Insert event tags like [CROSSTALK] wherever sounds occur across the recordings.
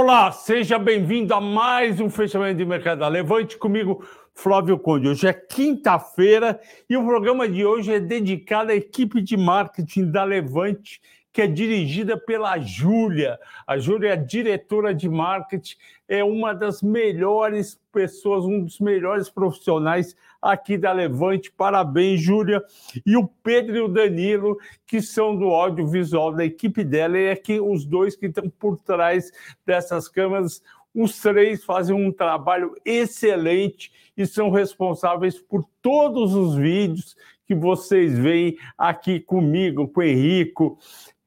Olá, seja bem-vindo a mais um fechamento de mercado. Levante comigo, Flávio Conde. Hoje é quinta-feira e o programa de hoje é dedicado à equipe de marketing da Levante, que é dirigida pela Júlia. A Júlia é diretora de marketing, é uma das melhores pessoas, um dos melhores profissionais aqui da Levante. Parabéns, Júlia. E o Pedro e o Danilo, que são do audiovisual da equipe dela, e é que os dois que estão por trás dessas câmeras. Os três fazem um trabalho excelente e são responsáveis por todos os vídeos que vocês veem aqui comigo, com o Henrico,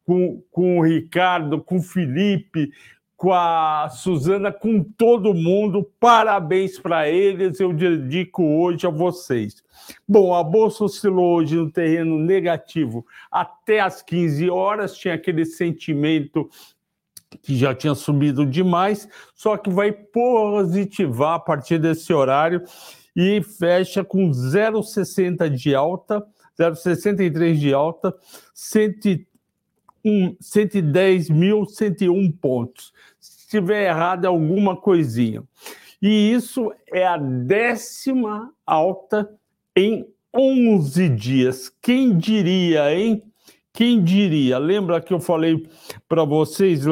com, com o Ricardo, com o Felipe, com a Suzana, com todo mundo. Parabéns para eles, eu dedico hoje a vocês. Bom, a bolsa oscilou hoje no terreno negativo até às 15 horas, tinha aquele sentimento que já tinha subido demais, só que vai positivar a partir desse horário e fecha com 0,60 de alta, 0,63 de alta, 110.101 pontos estiver errado é alguma coisinha. E isso é a décima alta em 11 dias. Quem diria, hein? Quem diria? Lembra que eu falei para vocês,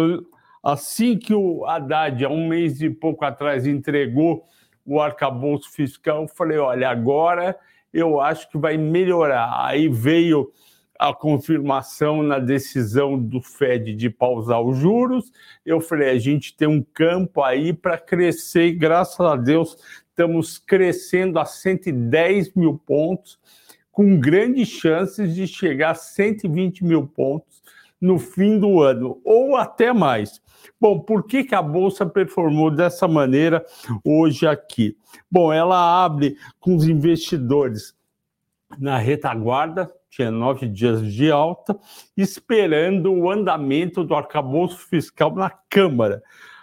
assim que o Haddad, há um mês e pouco atrás, entregou o arcabouço fiscal, eu falei: olha, agora eu acho que vai melhorar. Aí veio a confirmação na decisão do Fed de pausar os juros. Eu falei, a gente tem um campo aí para crescer e graças a Deus estamos crescendo a 110 mil pontos, com grandes chances de chegar a 120 mil pontos no fim do ano, ou até mais. Bom, por que, que a Bolsa performou dessa maneira hoje aqui? Bom, ela abre com os investidores na retaguarda, tinha nove dias de alta, esperando o andamento do arcabouço fiscal na Câmara.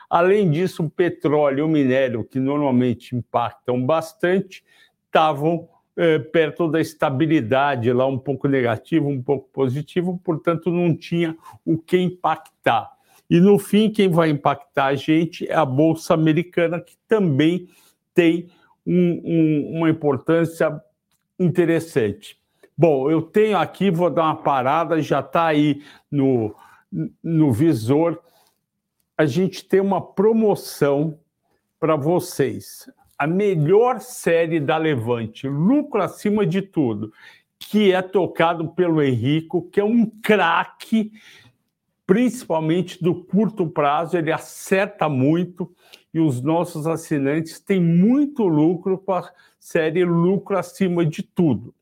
Além disso, o petróleo e o minério, que normalmente impactam bastante, estavam eh, perto da estabilidade, lá um pouco negativo, um pouco positivo, portanto, não tinha o que impactar. E no fim, quem vai impactar a gente é a Bolsa Americana, que também tem um, um, uma importância interessante. Bom, eu tenho aqui, vou dar uma parada, já está aí no, no visor. A gente tem uma promoção para vocês. A melhor série da Levante, lucro acima de tudo, que é tocado pelo Henrico, que é um craque, principalmente do curto prazo, ele acerta muito e os nossos assinantes têm muito lucro com a série Lucro Acima de Tudo.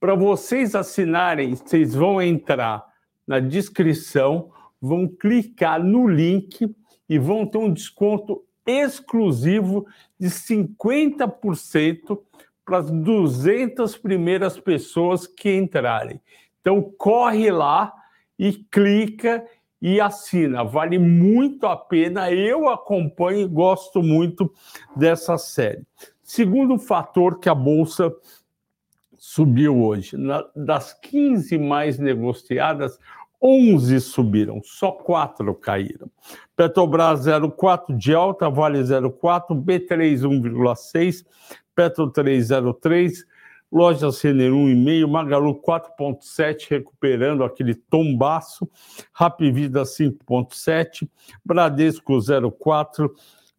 Para vocês assinarem, vocês vão entrar na descrição, vão clicar no link e vão ter um desconto exclusivo de 50% para as 200 primeiras pessoas que entrarem. Então corre lá e clica e assina. Vale muito a pena. Eu acompanho e gosto muito dessa série. Segundo fator que a bolsa subiu hoje. Na, das 15 mais negociadas, 11 subiram, só 4 caíram. Petrobras 0,4 de alta, Vale 0,4, B3 1,6, Petro 3,03, Lojas Renner 1,5, Magalu 4,7, recuperando aquele tombaço, Rapvida 5,7, Bradesco 0,4,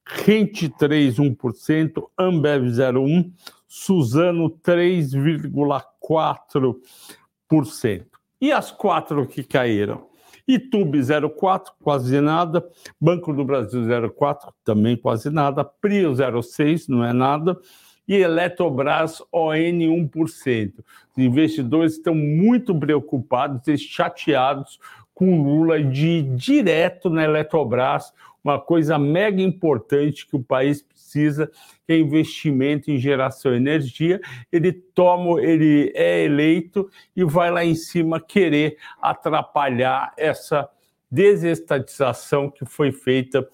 Rente 3,1%, Ambev 0,1%, Suzano 3,4%. E as quatro que caíram? Itube 0,4, quase nada. Banco do Brasil 0,4, também quase nada. Prio 0,6, não é nada. E Eletrobras ON 1%. Os investidores estão muito preocupados e chateados com Lula de ir direto na Eletrobras, uma coisa mega importante que o país precisa, que investimento em geração de energia. Ele toma, ele é eleito e vai lá em cima querer atrapalhar essa desestatização que foi feita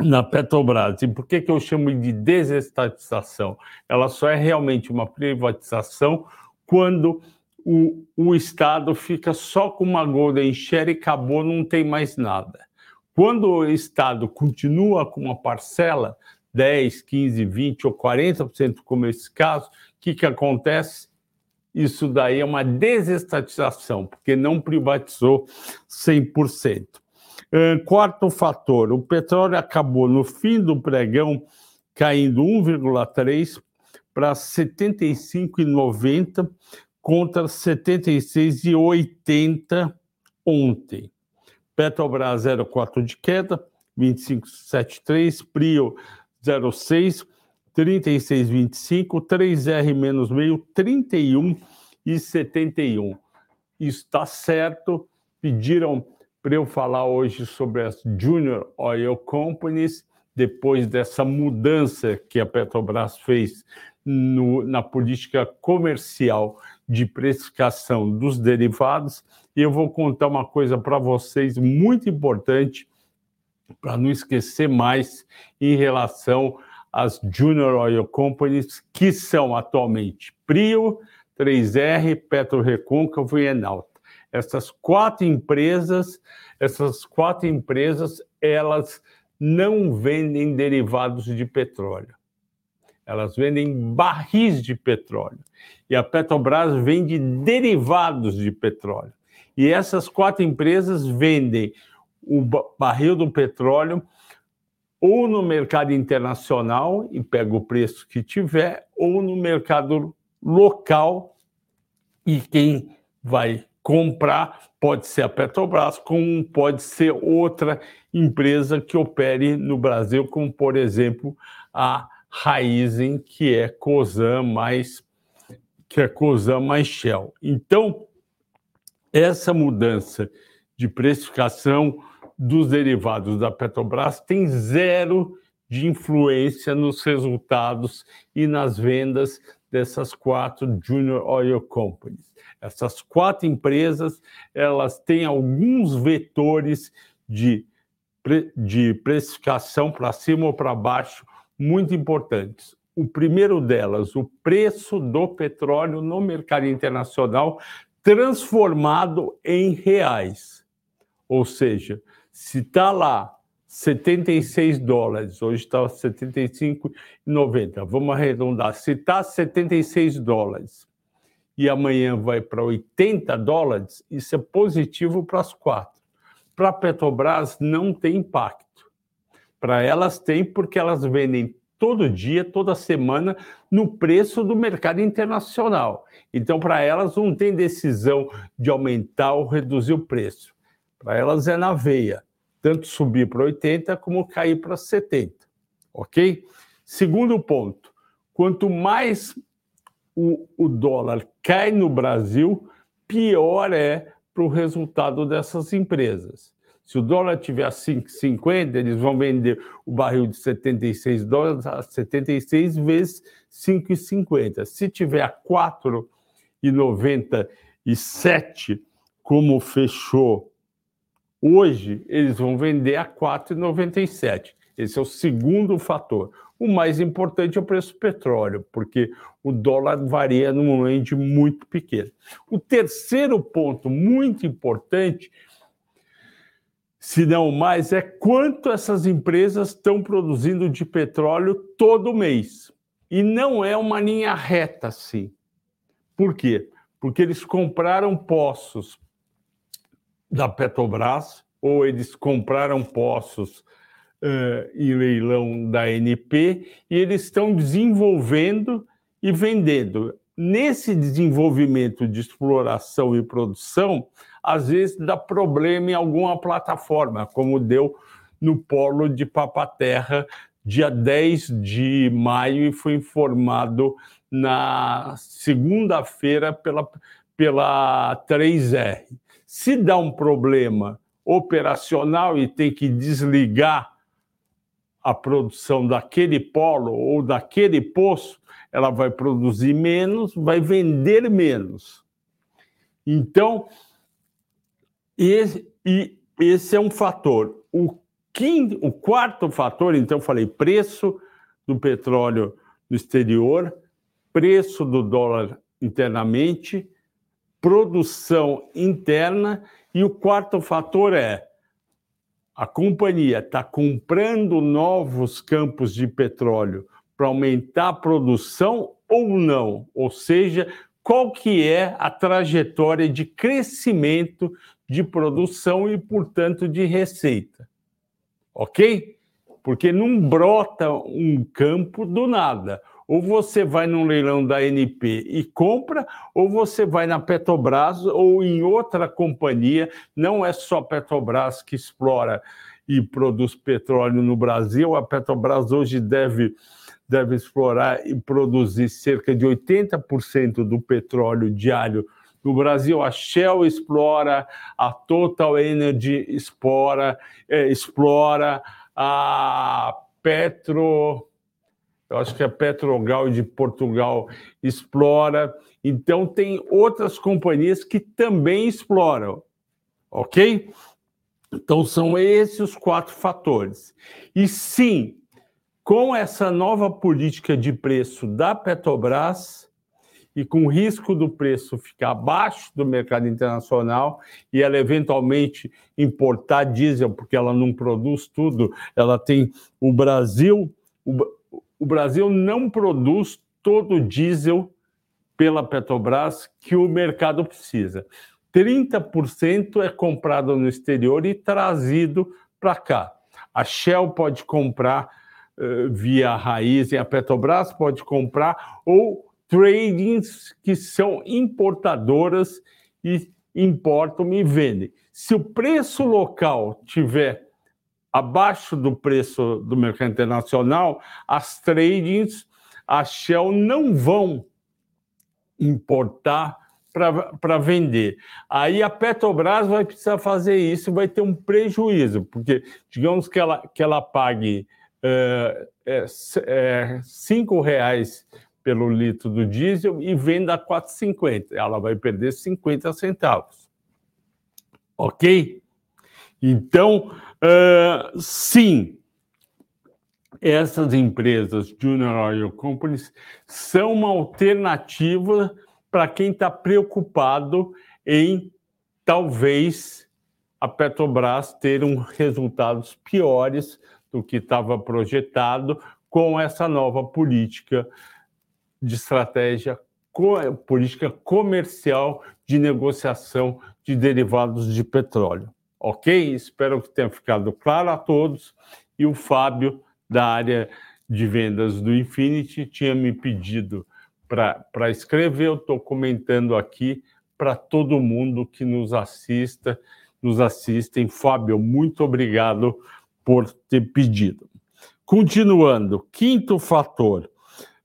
na Petrobras. E por que, que eu chamo de desestatização? Ela só é realmente uma privatização quando o, o Estado fica só com uma golden share e acabou, não tem mais nada Quando o Estado continua com uma parcela, 10, 15, 20 ou 40%, como esse caso, o que, que acontece? Isso daí é uma desestatização, porque não privatizou 100%. Uh, quarto fator, o petróleo acabou no fim do pregão caindo 1,3 para 75,90 contra 76,80 ontem. Petrobras 0,4 de queda, 25,73, Prio 0,6, 36,25, 3R menos meio, 31,71. Isso está certo. Pediram para eu falar hoje sobre as Junior Oil Companies, depois dessa mudança que a Petrobras fez no, na política comercial de precificação dos derivados. E eu vou contar uma coisa para vocês muito importante, para não esquecer mais, em relação às Junior Oil Companies, que são atualmente Prio, 3R, Petro Recôncavo e Enalta. Essas quatro empresas, essas quatro empresas, elas não vendem derivados de petróleo elas vendem barris de petróleo. E a Petrobras vende derivados de petróleo. E essas quatro empresas vendem o barril do petróleo ou no mercado internacional e pega o preço que tiver, ou no mercado local e quem vai comprar pode ser a Petrobras, como pode ser outra empresa que opere no Brasil, como por exemplo a Raizen, que é COSAN mais que é COSAN mais Shell. Então, essa mudança de precificação dos derivados da Petrobras tem zero de influência nos resultados e nas vendas dessas quatro Junior Oil Companies. Essas quatro empresas, elas têm alguns vetores de, de precificação para cima ou para baixo muito importantes. O primeiro delas, o preço do petróleo no mercado internacional transformado em reais. Ou seja, se está lá 76 dólares, hoje está 75,90, vamos arredondar, se está 76 dólares e amanhã vai para 80 dólares, isso é positivo para as quatro. Para a Petrobras não tem impacto. Para elas tem, porque elas vendem todo dia, toda semana, no preço do mercado internacional. Então, para elas, não tem decisão de aumentar ou reduzir o preço. Para elas é na veia, tanto subir para 80 como cair para 70. Ok? Segundo ponto: quanto mais o, o dólar cai no Brasil, pior é para o resultado dessas empresas. Se o dólar tiver a 5,50, eles vão vender o barril de 76 dólares a 76 vezes 5,50. Se tiver a 4,97, como fechou hoje, eles vão vender a 4,97. Esse é o segundo fator. O mais importante é o preço do petróleo, porque o dólar varia num range muito pequeno. O terceiro ponto muito importante se não mais, é quanto essas empresas estão produzindo de petróleo todo mês. E não é uma linha reta assim. Por quê? Porque eles compraram poços da Petrobras, ou eles compraram poços uh, em leilão da NP, e eles estão desenvolvendo e vendendo. Nesse desenvolvimento de exploração e produção, às vezes dá problema em alguma plataforma, como deu no polo de Papaterra, dia 10 de maio, e foi informado na segunda-feira pela, pela 3R. Se dá um problema operacional e tem que desligar a produção daquele polo ou daquele poço, ela vai produzir menos, vai vender menos. Então, esse, e esse é um fator. O, quinto, o quarto fator, então, falei preço do petróleo no exterior, preço do dólar internamente, produção interna, e o quarto fator é a companhia está comprando novos campos de petróleo para aumentar a produção ou não? Ou seja, qual que é a trajetória de crescimento de produção e, portanto, de receita? Ok? Porque não brota um campo do nada. Ou você vai num leilão da NP e compra, ou você vai na Petrobras ou em outra companhia. Não é só Petrobras que explora e produz petróleo no Brasil. A Petrobras hoje deve, deve explorar e produzir cerca de 80% do petróleo diário no Brasil. A Shell explora, a Total Energy explora, é, explora a Petro eu acho que a Petrogal de Portugal explora. Então, tem outras companhias que também exploram, ok? Então, são esses os quatro fatores. E sim, com essa nova política de preço da Petrobras e com o risco do preço ficar abaixo do mercado internacional e ela eventualmente importar diesel, porque ela não produz tudo, ela tem o Brasil, o Brasil não produz todo o diesel pela Petrobras que o mercado precisa. 30% é comprado no exterior e trazido para cá. A Shell pode comprar uh, via raiz e a Petrobras pode comprar, ou tradings que são importadoras e importam e vendem. Se o preço local tiver abaixo do preço do mercado internacional, as tradings, a Shell não vão importar para vender. Aí a Petrobras vai precisar fazer isso, vai ter um prejuízo, porque digamos que ela, que ela pague é, é, é, cinco reais pelo litro do diesel e venda a 4,50. Ela vai perder 50 centavos. Ok? Então, uh, sim, essas empresas Junior Oil Companies são uma alternativa para quem está preocupado em talvez a Petrobras ter um resultados piores do que estava projetado com essa nova política de estratégia política comercial de negociação de derivados de petróleo. Ok? Espero que tenha ficado claro a todos. E o Fábio, da área de vendas do Infinity, tinha me pedido para escrever. Eu estou comentando aqui para todo mundo que nos assista, nos assistem. Fábio, muito obrigado por ter pedido. Continuando, quinto fator,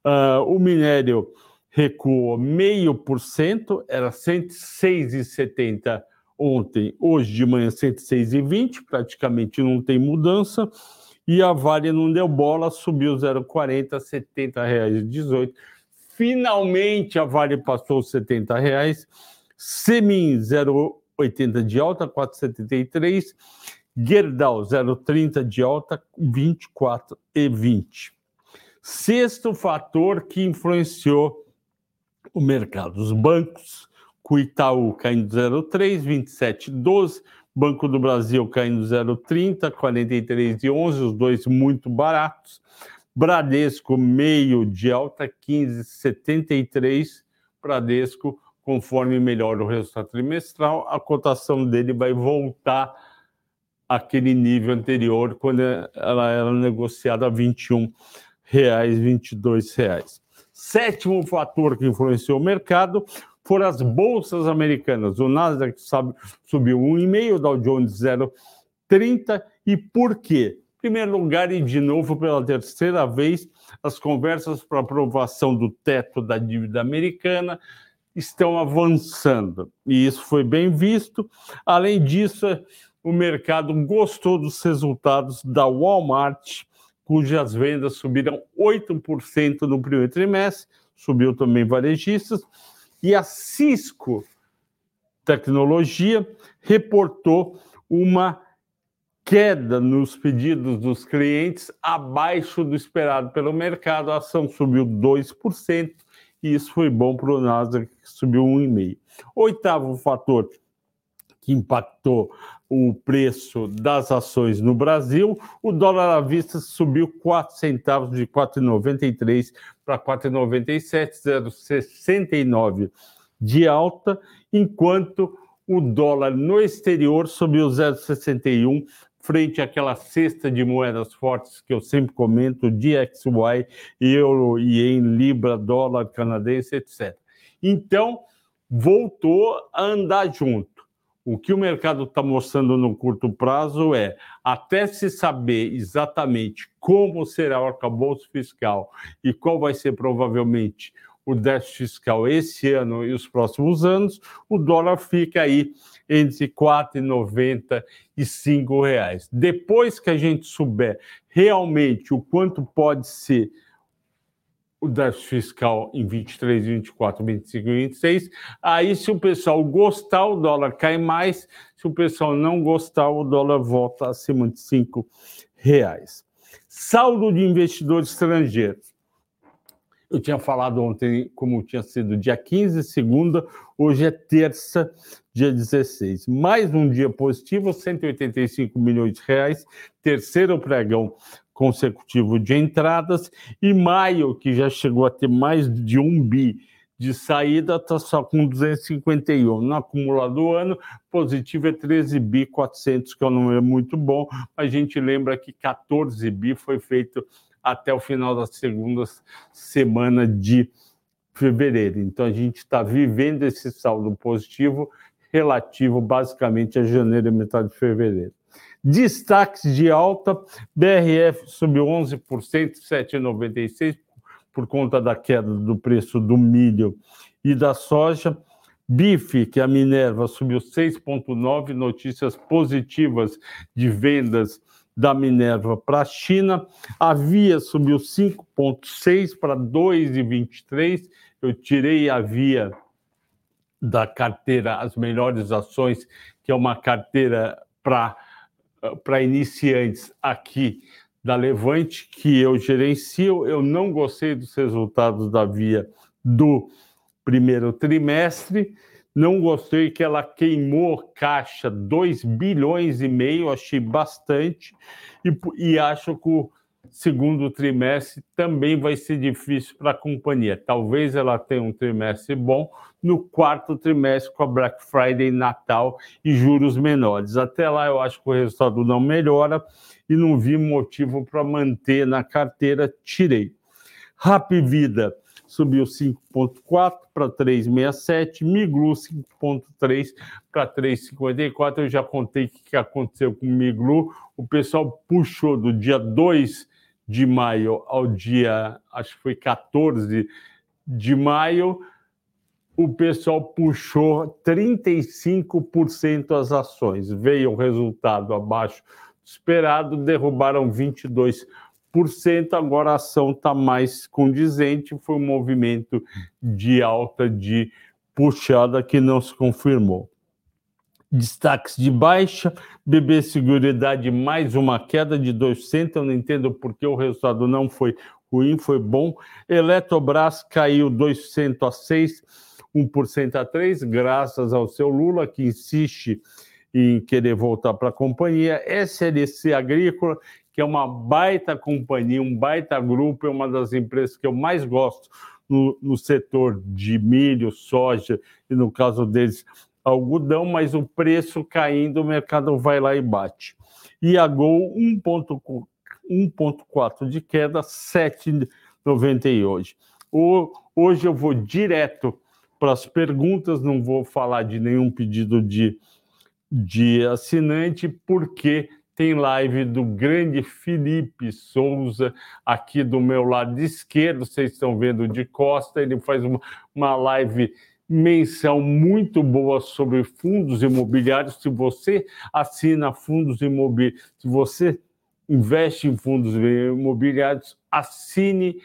uh, o minério recuou meio por cento, era 106,70 ontem, hoje de manhã 106,20, praticamente não tem mudança, e a Vale não deu bola, subiu 0,40, 70 reais 18. Finalmente a Vale passou os 70 reais, Semin 0,80 de alta, 4,73, Gerdau 0,30 de alta, 24,20. Sexto fator que influenciou o mercado, os bancos com Itaú caindo 0,3, 27,12, Banco do Brasil caindo 0,30, 43,11, os dois muito baratos. Bradesco meio de alta, 15,73. Bradesco, conforme melhora o resultado trimestral, a cotação dele vai voltar àquele nível anterior, quando ela era negociada a R$ 21,00, R$ 22,00. Sétimo fator que influenciou o mercado foram as bolsas americanas. O Nasdaq sabe, subiu 1,5, o Dow Jones 0,30. E por quê? Em primeiro lugar, e de novo pela terceira vez, as conversas para aprovação do teto da dívida americana estão avançando. E isso foi bem visto. Além disso, o mercado gostou dos resultados da Walmart, cujas vendas subiram 8% no primeiro trimestre, subiu também varejistas, e a Cisco Tecnologia reportou uma queda nos pedidos dos clientes abaixo do esperado pelo mercado. A ação subiu 2%, e isso foi bom para o Nasdaq, que subiu 1,5%. Oitavo fator que impactou o preço das ações no Brasil, o dólar à vista subiu 4 centavos de 4,93 para 4,97, 0,69 de alta, enquanto o dólar no exterior subiu 0,61 frente àquela cesta de moedas fortes que eu sempre comento, DXY, euro, ien, libra, dólar canadense, etc. Então, voltou a andar junto. O que o mercado está mostrando no curto prazo é, até se saber exatamente como será o arcabouço fiscal e qual vai ser provavelmente o déficit fiscal esse ano e os próximos anos, o dólar fica aí entre R$ 4,90 e R$ reais. Depois que a gente souber realmente o quanto pode ser o déficit fiscal em 23, 24, 25 e 26. Aí, se o pessoal gostar, o dólar cai mais. Se o pessoal não gostar, o dólar volta acima de 5 reais. Saldo de investidores estrangeiros. Eu tinha falado ontem como tinha sido dia 15, segunda, hoje é terça, dia 16. Mais um dia positivo, 185 milhões de reais, terceiro pregão consecutivo de entradas, e maio, que já chegou a ter mais de um bi de saída, está só com 251. No acumulado do ano, positivo é 13 bi 400, que é um número muito bom, a gente lembra que 14 bi foi feito até o final da segunda semana de fevereiro. Então a gente está vivendo esse saldo positivo relativo basicamente a janeiro e metade de fevereiro. Destaques de alta: BRF subiu 11%, 7,96% por conta da queda do preço do milho e da soja. Bife, que é a Minerva, subiu 6,9%, notícias positivas de vendas da Minerva para a China. A Via subiu 5,6% para 2,23%. Eu tirei a Via da carteira As Melhores Ações, que é uma carteira para para iniciantes aqui da Levante, que eu gerencio. Eu não gostei dos resultados da Via do primeiro trimestre. Não gostei que ela queimou caixa 2 bilhões e meio, achei bastante, e, e acho que o segundo trimestre também vai ser difícil para a companhia. Talvez ela tenha um trimestre bom no quarto trimestre com a Black Friday, Natal e juros menores. Até lá eu acho que o resultado não melhora e não vi motivo para manter na carteira, tirei. Rap Vida subiu 5,4 para 3,67, Miglu 5,3 para 3,54. Eu já contei o que aconteceu com o Miglu. O pessoal puxou do dia 2 de maio ao dia, acho que foi 14 de maio, o pessoal puxou 35% as ações. Veio o resultado abaixo do esperado, derrubaram 22%. Agora a ação está mais condizente. Foi um movimento de alta de puxada que não se confirmou destaques de baixa, BB Seguridade mais uma queda de 2%, eu não entendo porque o resultado não foi ruim, foi bom. Eletrobras caiu 2% a 6, 1% a 3, graças ao seu Lula, que insiste em querer voltar para a companhia. SLC Agrícola, que é uma baita companhia, um baita grupo, é uma das empresas que eu mais gosto no, no setor de milho, soja e, no caso deles, algodão, mas o preço caindo, o mercado vai lá e bate. E a Gol 1,4 de queda, 7,90 hoje. Hoje eu vou direto para as perguntas, não vou falar de nenhum pedido de, de assinante, porque tem live do grande Felipe Souza aqui do meu lado esquerdo, vocês estão vendo de costa, ele faz uma, uma live menção muito boa sobre fundos imobiliários. Se você assina fundos imobiliários, se você investe em fundos imobiliários, assine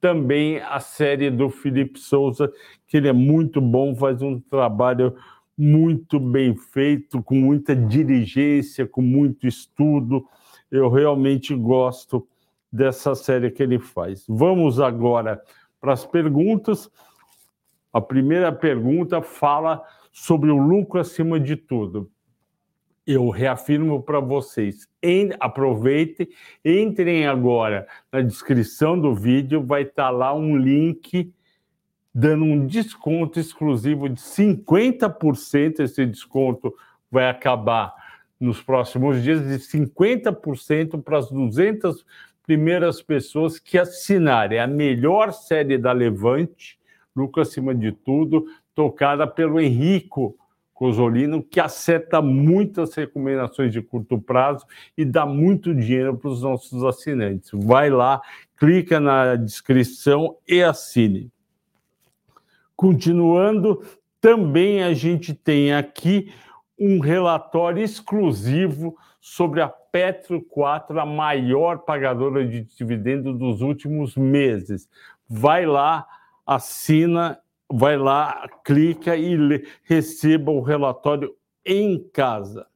também a série do Felipe Souza, que ele é muito bom, faz um trabalho muito bem feito, com muita diligência, com muito estudo. Eu realmente gosto dessa série que ele faz. Vamos agora para as perguntas. A primeira pergunta fala sobre o lucro acima de tudo. eu reafirmo para vocês, en, aproveitem, entrem agora na descrição do vídeo, vai estar tá lá um link dando um desconto exclusivo de 50%. Esse desconto vai acabar nos próximos dias, de 50% para as 200 primeiras pessoas que assinarem a melhor série da Levante, Lucas acima de tudo, tocada pelo Henrico Cosolino, que acerta muitas recomendações de curto prazo e dá muito dinheiro para os nossos assinantes. Vai lá, clica na descrição e assine. Continuando, também a gente tem aqui um relatório exclusivo sobre a Petro 4, a maior pagadora de dividendos dos últimos meses. Vai lá, assina vai lá, clica e lê, receba o relatório em casa.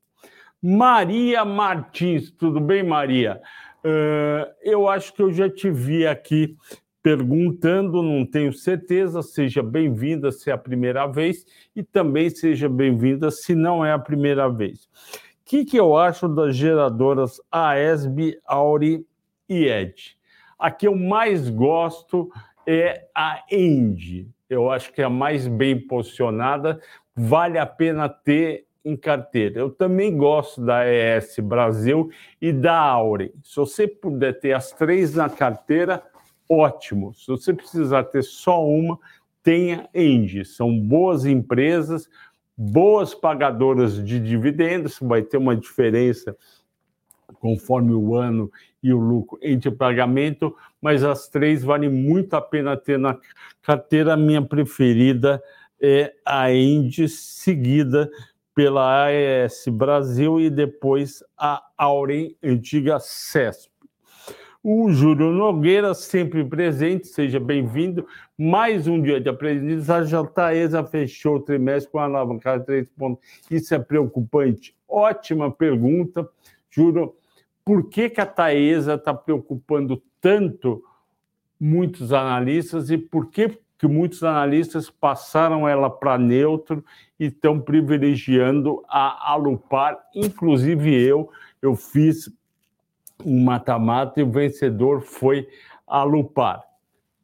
Maria Martins, tudo bem, Maria? Uh, eu acho que eu já te vi aqui perguntando, não tenho certeza. Seja bem-vinda se é a primeira vez e também seja bem-vinda se não é a primeira vez. O que, que eu acho das geradoras AESB, Auri e Ed? A que eu mais gosto é a Endy eu acho que é a mais bem posicionada, vale a pena ter em carteira. Eu também gosto da ES Brasil e da Aure. Se você puder ter as três na carteira, ótimo. Se você precisar ter só uma, tenha Engie. São boas empresas, boas pagadoras de dividendos, vai ter uma diferença conforme o ano e o lucro entre pagamento, mas as três valem muito a pena ter na carteira. A minha preferida é a Indy, seguida pela AES Brasil e depois a Aurem, antiga CESP. O Júlio Nogueira, sempre presente, seja bem-vindo. Mais um dia de aprendizagem. A Taesa fechou o trimestre com a alavancagem de 3 pontos. Isso é preocupante? Ótima pergunta. Júlio, por que, que a Taesa está preocupando tanto muitos analistas e por que, que muitos analistas passaram ela para neutro e estão privilegiando a Alupar, inclusive eu, eu fiz um mata-mata e o vencedor foi Alupar.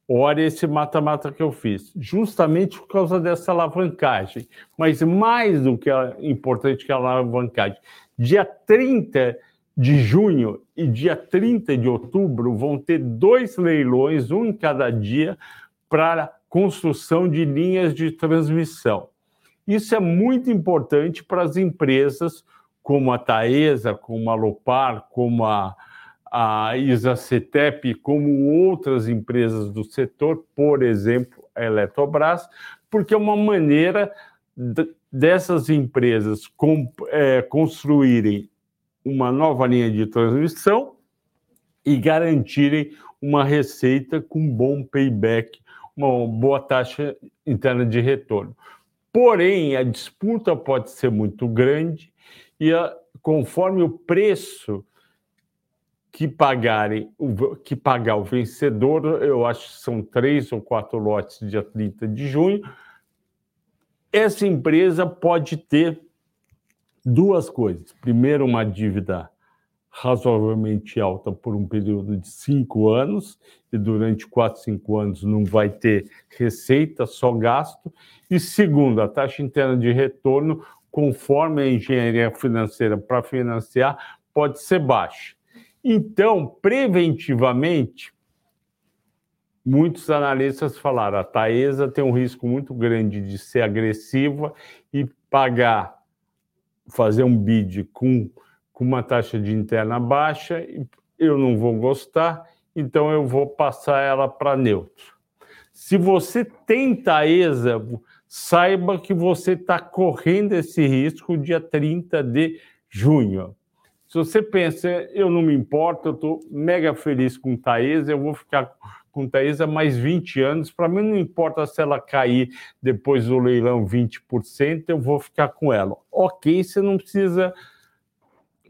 Olha esse mata-mata que eu fiz, justamente por causa dessa alavancagem. Mas mais do que é importante que a alavancagem, dia 30 de junho e dia 30 de outubro vão ter dois leilões, um em cada dia, para construção de linhas de transmissão. Isso é muito importante para as empresas como a Taesa, como a Lopar, como a, a Isacetep, como outras empresas do setor, por exemplo, a Eletrobras, porque é uma maneira dessas empresas com, é, construírem uma nova linha de transmissão e garantirem uma receita com bom payback, uma boa taxa interna de retorno. Porém, a disputa pode ser muito grande e a, conforme o preço que pagarem que pagar o vencedor, eu acho que são três ou quatro lotes dia 30 de junho, essa empresa pode ter duas coisas. Primeiro, uma dívida razoavelmente alta por um período de cinco anos, e durante quatro, cinco anos não vai ter receita, só gasto. E segundo, a taxa interna de retorno, conforme a engenharia financeira para financiar, pode ser baixa. Então, preventivamente, muitos analistas falaram: a Taesa tem um risco muito grande de ser agressiva e pagar fazer um bid com, com uma taxa de interna baixa, eu não vou gostar, então eu vou passar ela para neutro. Se você tem Taesa, saiba que você está correndo esse risco dia 30 de junho. Se você pensa, eu não me importo, eu estou mega feliz com Taesa, eu vou ficar com há mais 20 anos. Para mim, não importa se ela cair depois do leilão 20%, eu vou ficar com ela. Ok, você não precisa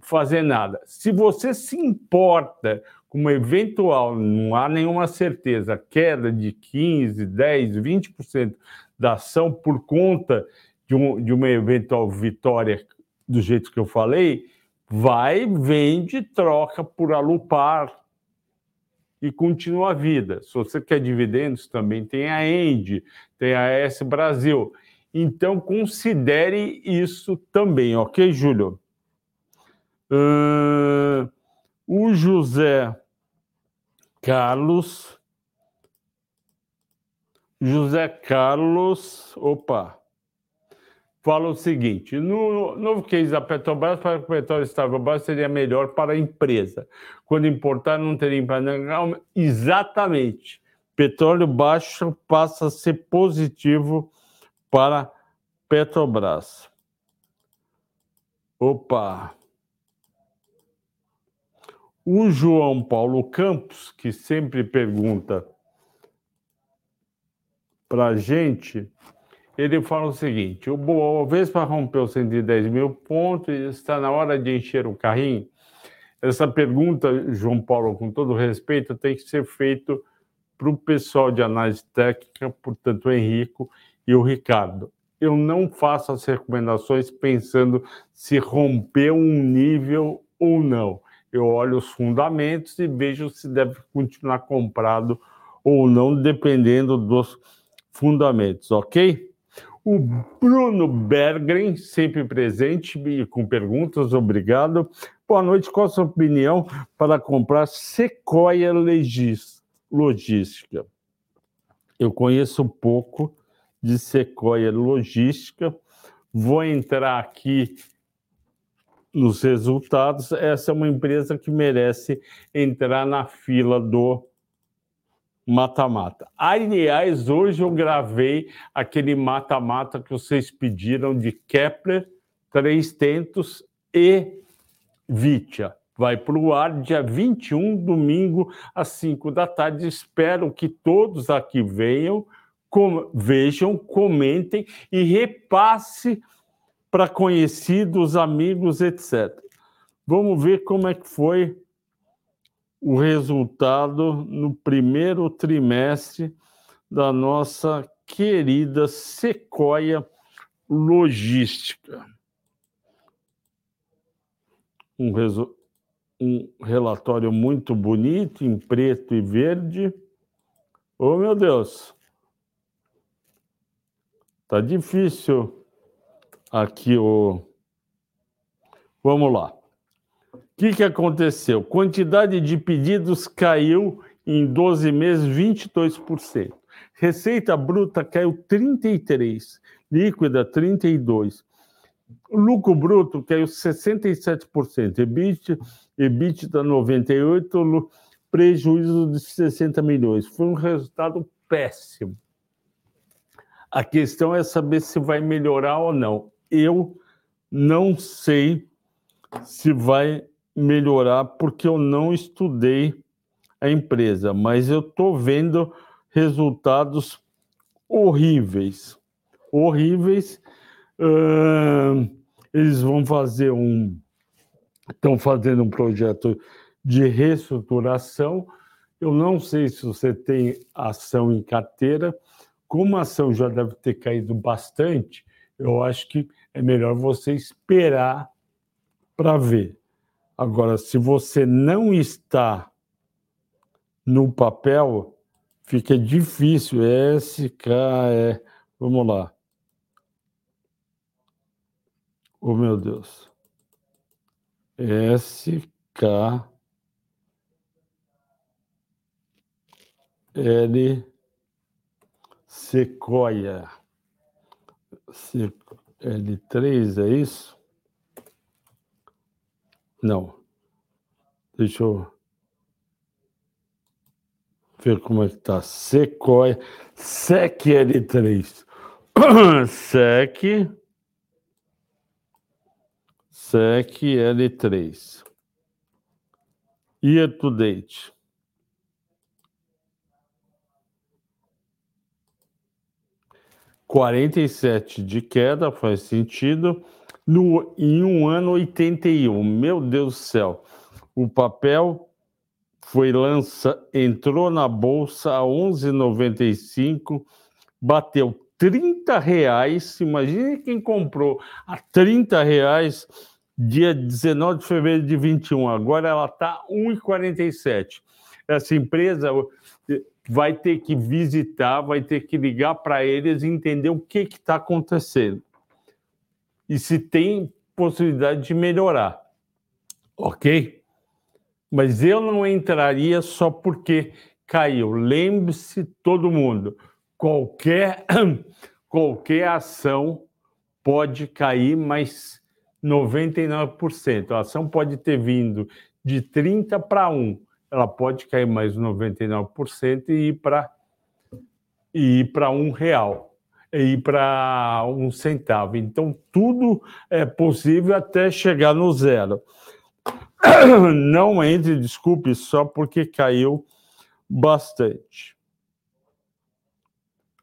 fazer nada. Se você se importa com uma eventual, não há nenhuma certeza, queda de 15, 10, 20% da ação por conta de, um, de uma eventual vitória do jeito que eu falei, vai, vende, troca por Alupar e continua a vida. Se você quer dividendos, também tem a End, tem a S Brasil. Então, considere isso também, ok, Júlio? Uh, o José Carlos. José Carlos. Opa! Fala o seguinte: no novo case da Petrobras, para que o petróleo estável baixo seria melhor para a empresa. Quando importar, não teria impacto. Exatamente. Petróleo baixo passa a ser positivo para Petrobras. Opa! O João Paulo Campos, que sempre pergunta para a gente, ele fala o seguinte: o Bovespa rompeu 110 mil pontos e está na hora de encher o carrinho. Essa pergunta, João Paulo, com todo respeito, tem que ser feita para o pessoal de análise técnica, portanto, o Henrico e o Ricardo eu não faço as recomendações pensando se rompeu um nível ou não. Eu olho os fundamentos e vejo se deve continuar comprado ou não, dependendo dos fundamentos, ok? O Bruno Bergren, sempre presente e com perguntas, obrigado. Boa noite, qual a sua opinião para comprar Sequoia Logística? Eu conheço pouco, de Sequoia Logística. Vou entrar aqui nos resultados. Essa é uma empresa que merece entrar na fila do mata-mata. Aliás, hoje eu gravei aquele mata-mata que vocês pediram de Kepler, Três Tentos e Vitia. Vai para o ar dia 21, domingo, às 5 da tarde. Espero que todos aqui venham com, vejam, comentem e repasse para conhecidos, amigos, etc. Vamos ver como é que foi o resultado no primeiro trimestre da nossa querida Sequoia Logística. Um, um relatório muito bonito, em preto e verde. Oh, meu Deus! Tá difícil aqui o. Vamos lá. O que, que aconteceu? Quantidade de pedidos caiu em 12 meses 22%. Receita bruta caiu 33%, líquida 32%. Lucro bruto caiu 67%, EBIT, EBITDA 98%, prejuízo de 60 milhões. Foi um resultado péssimo. A questão é saber se vai melhorar ou não. Eu não sei se vai melhorar porque eu não estudei a empresa, mas eu estou vendo resultados horríveis. Horríveis. Uh, eles vão fazer um. Estão fazendo um projeto de reestruturação. Eu não sei se você tem ação em carteira, como a ação já deve ter caído bastante, eu acho que é melhor você esperar para ver. Agora, se você não está no papel, fica difícil. SK é. Vamos lá. Oh, meu Deus. SK. L. Sequoia. L3, é isso? Não. Deixa eu ver como é que tá. Sequoia. SEC L3. [COUGHS] SEC. SEC L3. Year to date. 47 de queda, faz sentido. No, em um ano, 81. Meu Deus do céu. O papel foi lança, entrou na bolsa a 11,95, bateu 30 reais. Imagine quem comprou a 30 reais dia 19 de fevereiro de 21. Agora ela está 1,47. Essa empresa vai ter que visitar, vai ter que ligar para eles e entender o que está acontecendo. E se tem possibilidade de melhorar. Ok? Mas eu não entraria só porque caiu. Lembre-se, todo mundo, qualquer, [CLEARS THROAT] qualquer ação pode cair, mas 99%. A ação pode ter vindo de 30 para 1. Ela pode cair mais 99% e ir para ir para um real, ir para um centavo. Então, tudo é possível até chegar no zero. [COUGHS] Não entre, desculpe, só porque caiu bastante.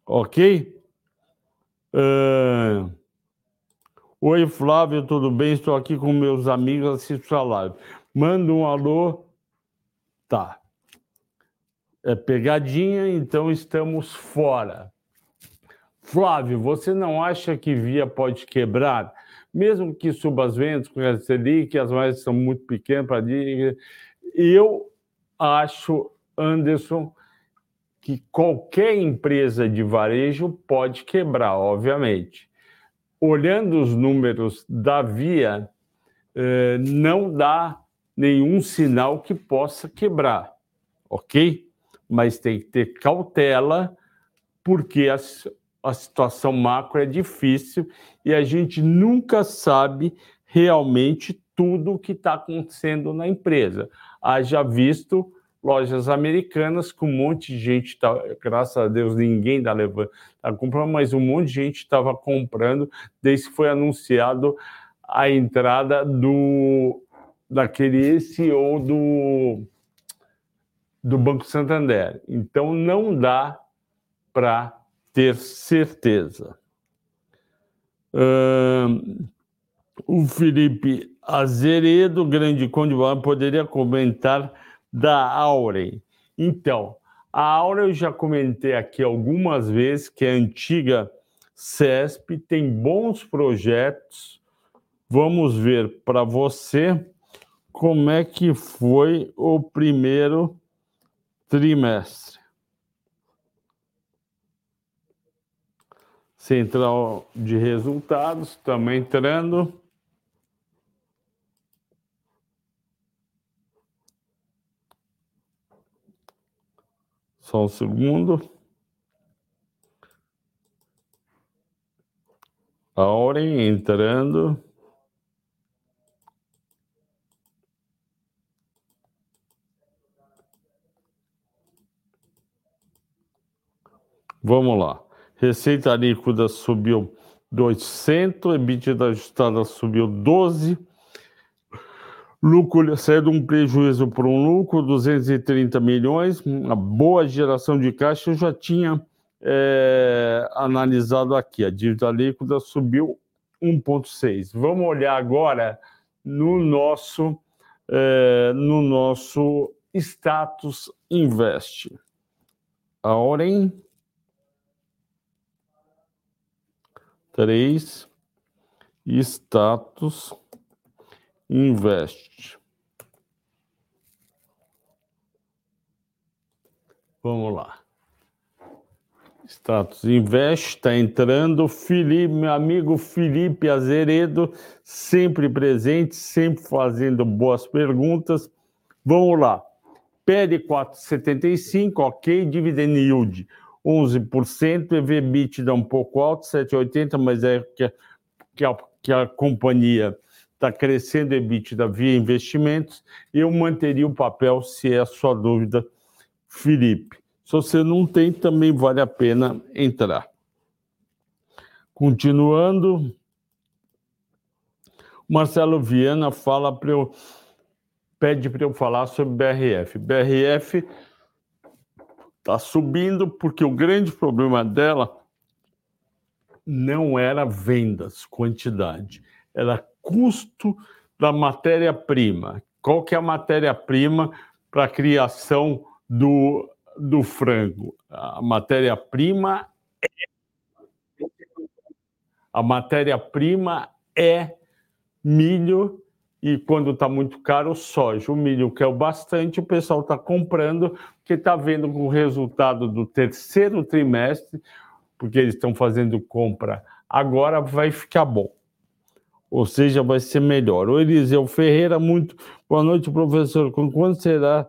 Ok? Uh... Oi, Flávio, tudo bem? Estou aqui com meus amigos, assisto a live. Manda um alô. Tá. É pegadinha, então estamos fora. Flávio, você não acha que Via pode quebrar? Mesmo que suba as vendas com a Selic, as margens são muito pequenas para Eu acho Anderson, que qualquer empresa de varejo pode quebrar, obviamente. Olhando os números da Via, eh, não dá nenhum sinal que possa quebrar, ok? Mas tem que ter cautela, porque a, a situação macro é difícil e a gente nunca sabe realmente tudo o que está acontecendo na empresa. Haja visto lojas americanas com um monte de gente, tá, graças a Deus ninguém está tá comprando, mas um monte de gente estava comprando desde que foi anunciado a entrada do daquele CEO do do Banco Santander. Então não dá para ter certeza. o Felipe Azeredo, grande conde, poderia comentar da Auren. Então, a Auren eu já comentei aqui algumas vezes que é antiga CESP, tem bons projetos. Vamos ver para você como é que foi o primeiro trimestre. Central de resultados, também entrando. Só um segundo. Auren entrando. Vamos lá. Receita líquida subiu 200, EBITDA ajustada subiu 12, Lucro saiu de um prejuízo para um lucro, 230 milhões, uma boa geração de caixa. Eu já tinha é, analisado aqui. A dívida líquida subiu 1,6. Vamos olhar agora no nosso, é, no nosso status invest. A Orem 3 status investe. Vamos lá. Status Invest está entrando. Felipe, meu amigo Felipe Azeredo, sempre presente, sempre fazendo boas perguntas. Vamos lá. PL 4,75, ok. Dividend yield 11%. EV/BIT dá um pouco alto, 7,80, mas é que a, que a, que a companhia está crescendo EBITDA via investimentos, eu manteria o papel se é a sua dúvida, Felipe. Se você não tem, também vale a pena entrar. Continuando, Marcelo Viana fala para eu pede para eu falar sobre BRF. BRF está subindo porque o grande problema dela não era vendas, quantidade, era custo da matéria-prima. Qual que é a matéria-prima para a criação do, do frango? A matéria-prima é A matéria-prima é milho e quando está muito caro, soja. O milho caiu bastante, o pessoal está comprando, porque está vendo com o resultado do terceiro trimestre, porque eles estão fazendo compra agora, vai ficar bom. Ou seja, vai ser melhor. O Eliseu Ferreira, muito boa noite, professor. Quando será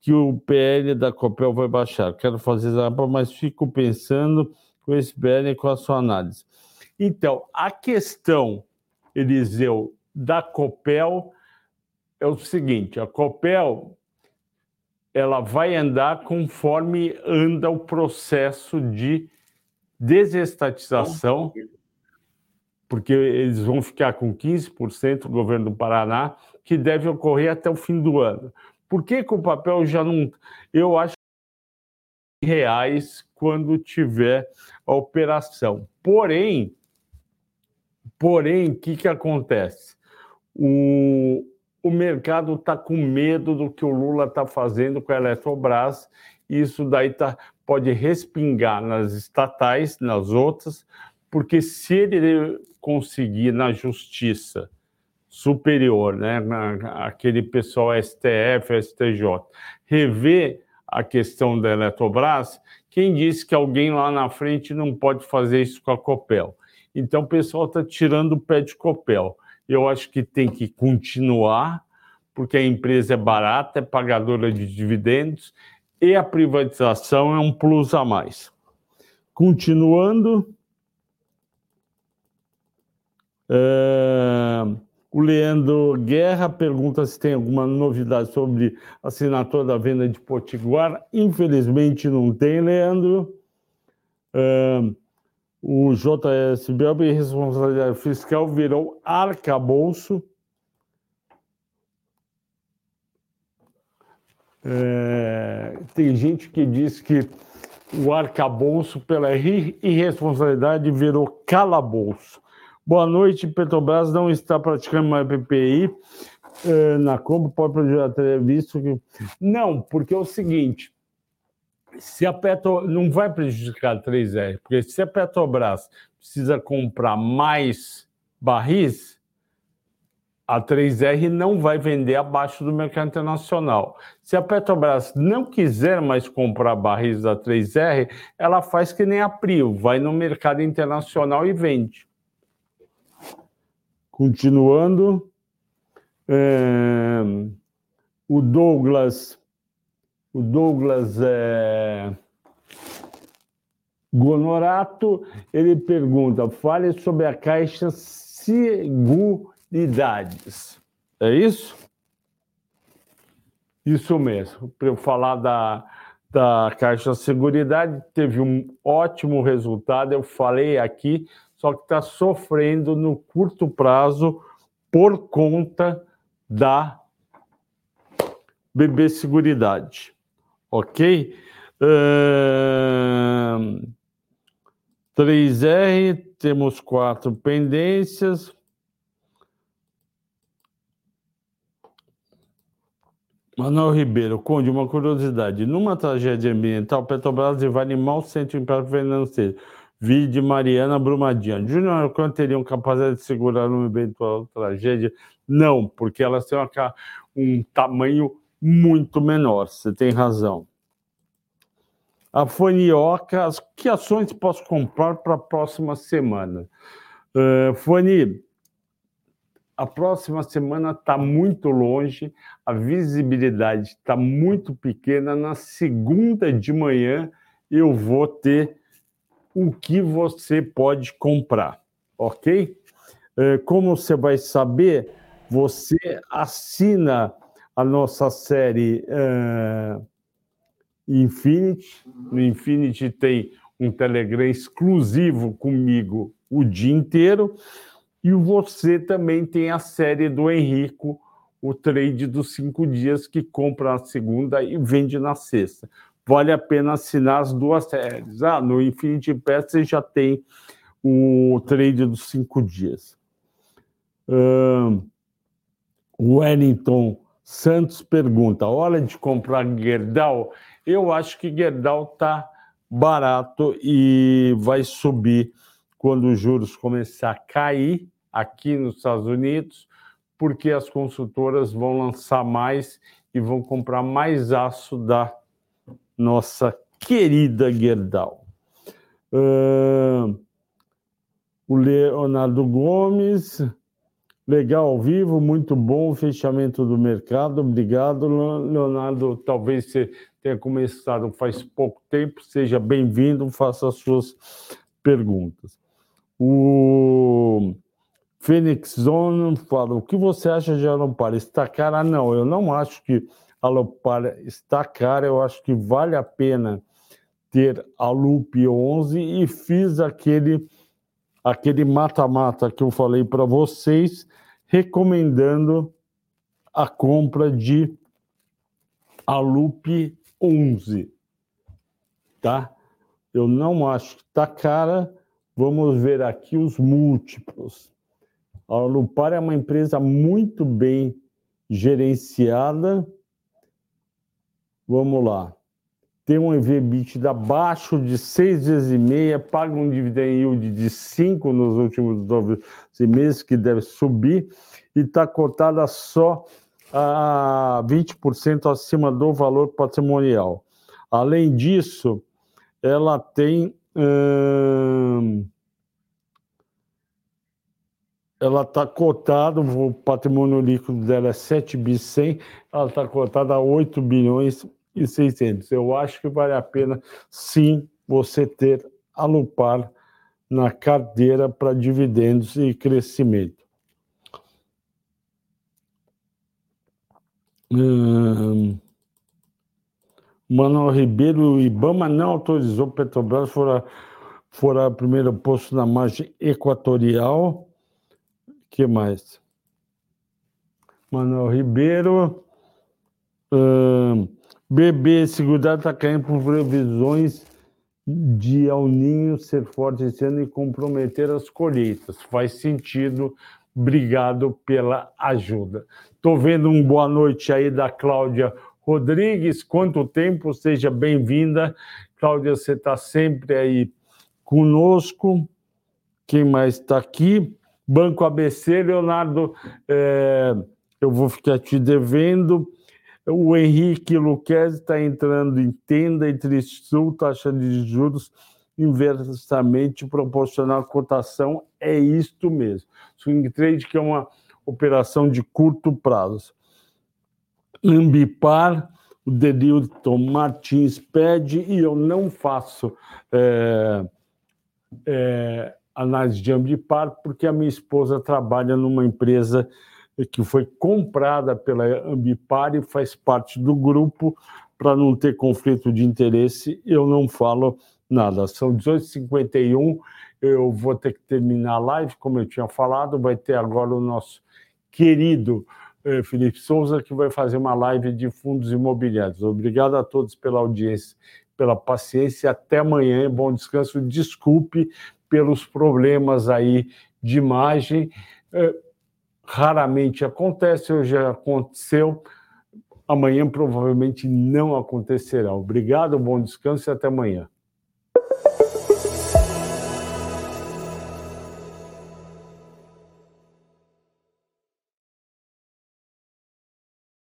que o PL da Copel vai baixar? Quero fazer mas fico pensando com esse PL e com a sua análise. Então, a questão, Eliseu, da Copel é o seguinte: a Copel ela vai andar conforme anda o processo de desestatização, porque eles vão ficar com 15% do governo do Paraná, que deve ocorrer até o fim do ano. Por que, que o papel já não. Eu acho reais quando tiver a operação. Porém, porém, o que, que acontece? O, o mercado está com medo do que o Lula está fazendo com a Eletrobras, e isso daí tá, pode respingar nas estatais, nas outras, porque se ele conseguir na justiça superior, né, na, aquele pessoal STF, STJ, rever a questão da Eletrobras, quem disse que alguém lá na frente não pode fazer isso com a Copel? Então o pessoal está tirando o pé de Copel. Eu acho que tem que continuar, porque a empresa é barata, é pagadora de dividendos e a privatização é um plus a mais. Continuando. É, o Leandro Guerra pergunta se tem alguma novidade sobre a assinatura da venda de Potiguar. Infelizmente não tem, Leandro. É, o JSBL, responsabilidade fiscal, virou arcabouço. É, tem gente que diz que o arcabouço, pela irresponsabilidade, virou calabouço. Boa noite, Petrobras não está praticando mais PPI é, na compra, pode prejudicar visto que... Não, porque é o seguinte, se a Petro não vai prejudicar a 3R, porque se a Petrobras precisa comprar mais barris, a 3R não vai vender abaixo do mercado internacional. Se a Petrobras não quiser mais comprar barris da 3R, ela faz que nem a Prio, vai no mercado internacional e vende. Continuando, é, o Douglas o Douglas é... Gonorato, ele pergunta, fale sobre a Caixa Seguridades. É isso? Isso mesmo. Para eu falar da, da Caixa Seguridade, teve um ótimo resultado, eu falei aqui, só que está sofrendo no curto prazo por conta da BB Seguridade ok? Uh, 3R, temos quatro pendências. Manuel Ribeiro, Conde, uma curiosidade. Numa tragédia ambiental, Petrobras vai animar o centro impacto financeiro. Vide Mariana Brumadinha. Júnior quanto teriam capacidade de segurar uma eventual tragédia? Não, porque elas têm uma, um tamanho muito menor, você tem razão. A Fanioca, que ações posso comprar para a próxima semana? Uh, Fani, a próxima semana está muito longe, a visibilidade está muito pequena. Na segunda de manhã eu vou ter o que você pode comprar, ok? Uh, como você vai saber, você assina a nossa série uh, Infinity. No Infinity tem um Telegram exclusivo comigo o dia inteiro. E você também tem a série do Henrico, o trade dos cinco dias, que compra na segunda e vende na sexta. Vale a pena assinar as duas séries. Ah, no Infinity Pass você já tem o trade dos cinco dias. Um, Wellington Santos pergunta: hora de comprar Gerdau? Eu acho que Gerdau está barato e vai subir quando os juros começar a cair aqui nos Estados Unidos, porque as consultoras vão lançar mais e vão comprar mais aço da nossa querida Gerdau. Uh, o Leonardo Gomes, legal ao vivo, muito bom fechamento do mercado. Obrigado, Leonardo. Talvez você tenha começado faz pouco tempo, seja bem-vindo, faça as suas perguntas. O Fênix Zone fala: o que você acha de Alopar? Está cara? Não, eu não acho que Alopar está cara, eu acho que vale a pena ter a Loop 11 e fiz aquele aquele mata-mata que eu falei para vocês, recomendando a compra de a Loop 11, tá? Eu não acho que está cara. Vamos ver aqui os múltiplos. A Lupar é uma empresa muito bem gerenciada. Vamos lá. Tem um EV/EBITDA abaixo de seis vezes e meia, paga um dividend yield de 5 nos últimos 12 meses, que deve subir, e está cotada só a 20% acima do valor patrimonial. Além disso, ela tem. Hum, ela está cotada, o patrimônio líquido dela é 7 bi 100, ela está cotada a 8 bilhões e 600. Eu acho que vale a pena, sim, você ter a Lupar na carteira para dividendos e crescimento. Hum, Manuel Ribeiro, o Ibama não autorizou Petrobras fora, fora primeiro posto na margem equatorial que mais? Manuel Ribeiro. Uh, BB Seguridade está caindo por previsões de El Ninho ser forte esse ano e comprometer as colheitas. Faz sentido. Obrigado pela ajuda. Estou vendo um boa noite aí da Cláudia Rodrigues. Quanto tempo? Seja bem-vinda. Cláudia, você está sempre aí conosco. Quem mais está aqui? Banco ABC, Leonardo, é, eu vou ficar te devendo. O Henrique Luquez está entrando em tenda entre Sul, taxa de juros inversamente proporcional à cotação. É isto mesmo. Swing trade, que é uma operação de curto prazo. Ambipar, o Denilton Martins pede, e eu não faço. É, é, análise de Ambipar, porque a minha esposa trabalha numa empresa que foi comprada pela Ambipar e faz parte do grupo. Para não ter conflito de interesse, eu não falo nada. São 18h51, eu vou ter que terminar a live, como eu tinha falado. Vai ter agora o nosso querido eh, Felipe Souza, que vai fazer uma live de fundos imobiliários. Obrigado a todos pela audiência, pela paciência. Até amanhã. Bom descanso. Desculpe pelos problemas aí de imagem. É, raramente acontece, hoje aconteceu, amanhã provavelmente não acontecerá. Obrigado, bom descanso e até amanhã.